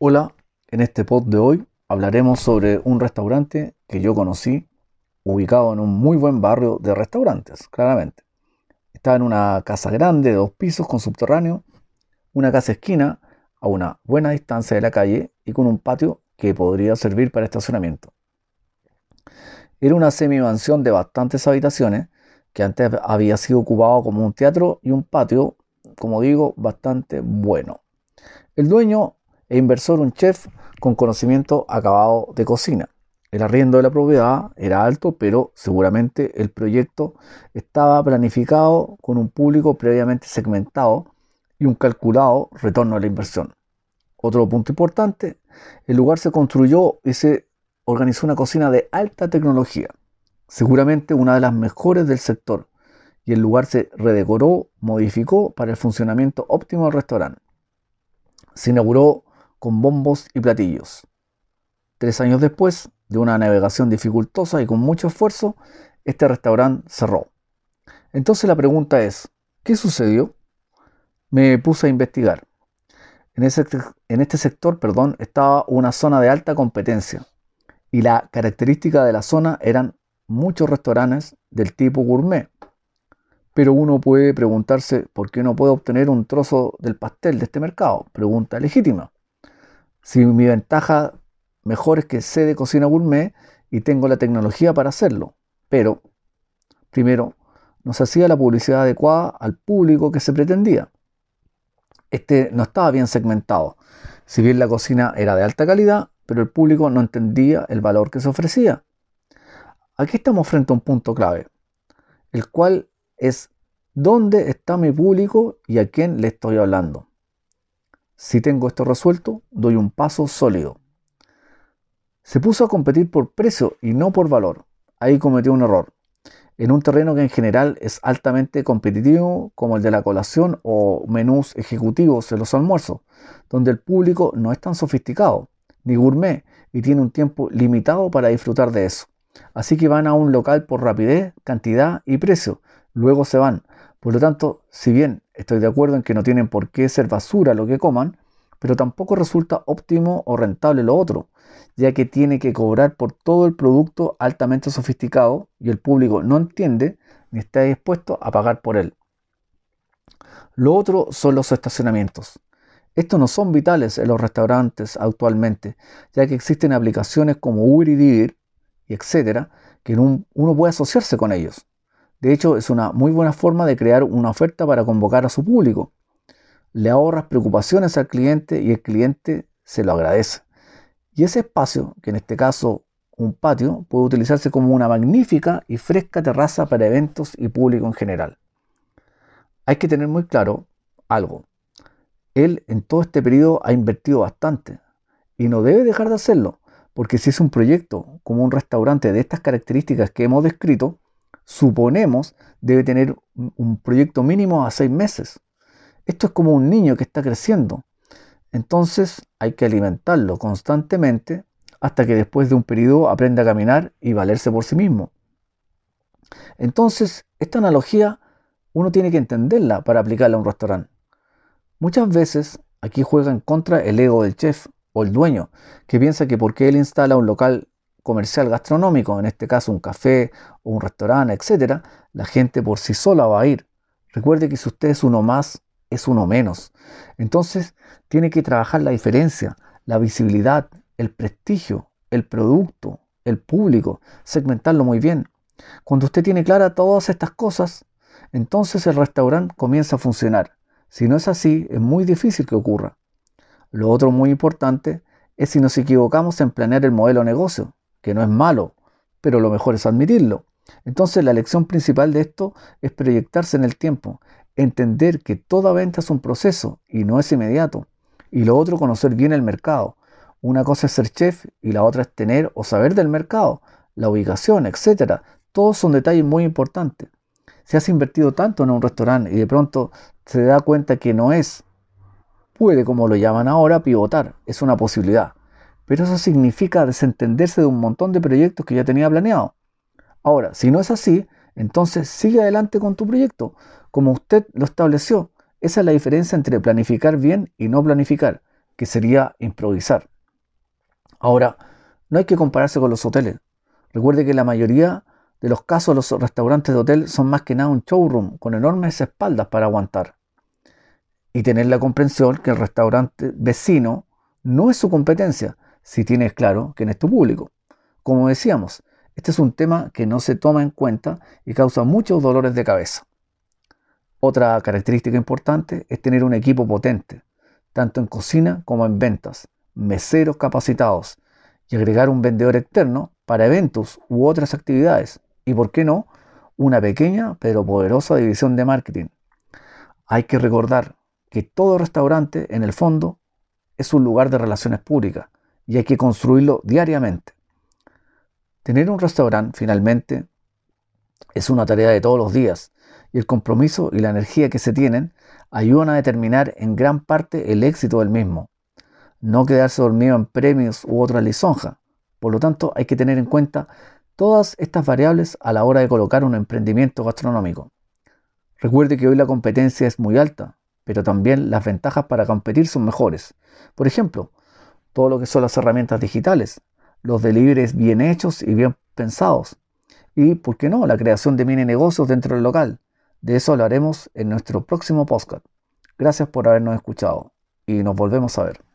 Hola, en este pod de hoy hablaremos sobre un restaurante que yo conocí, ubicado en un muy buen barrio de restaurantes, claramente. Estaba en una casa grande de dos pisos con subterráneo, una casa esquina a una buena distancia de la calle y con un patio que podría servir para estacionamiento. Era una semi-mansión de bastantes habitaciones que antes había sido ocupado como un teatro y un patio, como digo, bastante bueno. El dueño e inversor un chef con conocimiento acabado de cocina. El arriendo de la propiedad era alto, pero seguramente el proyecto estaba planificado con un público previamente segmentado y un calculado retorno a la inversión. Otro punto importante, el lugar se construyó y se organizó una cocina de alta tecnología, seguramente una de las mejores del sector, y el lugar se redecoró, modificó para el funcionamiento óptimo del restaurante. Se inauguró con bombos y platillos. Tres años después de una navegación dificultosa y con mucho esfuerzo, este restaurante cerró. Entonces la pregunta es, ¿qué sucedió? Me puse a investigar. En, en este sector perdón, estaba una zona de alta competencia y la característica de la zona eran muchos restaurantes del tipo gourmet. Pero uno puede preguntarse por qué no puedo obtener un trozo del pastel de este mercado. Pregunta legítima. Si mi ventaja mejor es que sé de cocina gourmet y tengo la tecnología para hacerlo. Pero, primero, no se hacía la publicidad adecuada al público que se pretendía. Este no estaba bien segmentado. Si bien la cocina era de alta calidad, pero el público no entendía el valor que se ofrecía. Aquí estamos frente a un punto clave, el cual es dónde está mi público y a quién le estoy hablando. Si tengo esto resuelto, doy un paso sólido. Se puso a competir por precio y no por valor. Ahí cometió un error. En un terreno que en general es altamente competitivo, como el de la colación o menús ejecutivos en los almuerzos, donde el público no es tan sofisticado ni gourmet y tiene un tiempo limitado para disfrutar de eso. Así que van a un local por rapidez, cantidad y precio. Luego se van. Por lo tanto, si bien estoy de acuerdo en que no tienen por qué ser basura lo que coman, pero tampoco resulta óptimo o rentable lo otro, ya que tiene que cobrar por todo el producto altamente sofisticado y el público no entiende ni está dispuesto a pagar por él. Lo otro son los estacionamientos. Estos no son vitales en los restaurantes actualmente, ya que existen aplicaciones como Uber y etcétera, que uno puede asociarse con ellos. De hecho, es una muy buena forma de crear una oferta para convocar a su público. Le ahorras preocupaciones al cliente y el cliente se lo agradece. Y ese espacio, que en este caso un patio, puede utilizarse como una magnífica y fresca terraza para eventos y público en general. Hay que tener muy claro algo. Él en todo este periodo ha invertido bastante y no debe dejar de hacerlo, porque si es un proyecto como un restaurante de estas características que hemos descrito, suponemos, debe tener un proyecto mínimo a seis meses. Esto es como un niño que está creciendo. Entonces hay que alimentarlo constantemente hasta que después de un periodo aprenda a caminar y valerse por sí mismo. Entonces, esta analogía uno tiene que entenderla para aplicarla a un restaurante. Muchas veces aquí juega en contra el ego del chef o el dueño, que piensa que porque él instala un local comercial gastronómico, en este caso un café o un restaurante, etc., la gente por sí sola va a ir. Recuerde que si usted es uno más, es uno menos. Entonces, tiene que trabajar la diferencia, la visibilidad, el prestigio, el producto, el público, segmentarlo muy bien. Cuando usted tiene clara todas estas cosas, entonces el restaurante comienza a funcionar. Si no es así, es muy difícil que ocurra. Lo otro muy importante es si nos equivocamos en planear el modelo de negocio que no es malo, pero lo mejor es admitirlo. Entonces la lección principal de esto es proyectarse en el tiempo, entender que toda venta es un proceso y no es inmediato. Y lo otro, conocer bien el mercado. Una cosa es ser chef y la otra es tener o saber del mercado, la ubicación, etc. Todos son detalles muy importantes. Si has invertido tanto en un restaurante y de pronto se da cuenta que no es, puede, como lo llaman ahora, pivotar. Es una posibilidad. Pero eso significa desentenderse de un montón de proyectos que ya tenía planeado. Ahora, si no es así, entonces sigue adelante con tu proyecto, como usted lo estableció. Esa es la diferencia entre planificar bien y no planificar. que sería improvisar. Ahora, no hay que compararse con los hoteles. Recuerde que la mayoría de los casos los restaurantes de hotel son más que nada un showroom con enormes espaldas para aguantar. Y tener la comprensión que el restaurante vecino no es su competencia, si tienes claro no es tu público. Como decíamos, este es un tema que no se toma en cuenta y causa muchos dolores de cabeza. Otra característica importante es tener un equipo potente, tanto en cocina como en ventas, meseros capacitados y agregar un vendedor externo para eventos u otras actividades. Y por qué no, una pequeña pero poderosa división de marketing. Hay que recordar que todo restaurante, en el fondo, es un lugar de relaciones públicas y hay que construirlo diariamente. Tener un restaurante, finalmente, es una tarea de todos los días y el compromiso y la energía que se tienen ayudan a determinar en gran parte el éxito del mismo. No quedarse dormido en premios u otra lisonja. Por lo tanto, hay que tener en cuenta todas estas variables a la hora de colocar un emprendimiento gastronómico. Recuerde que hoy la competencia es muy alta, pero también las ventajas para competir son mejores. Por ejemplo, todo lo que son las herramientas digitales, los deliveries bien hechos y bien pensados, y, ¿por qué no?, la creación de mini negocios dentro del local. De eso hablaremos en nuestro próximo podcast. Gracias por habernos escuchado y nos volvemos a ver.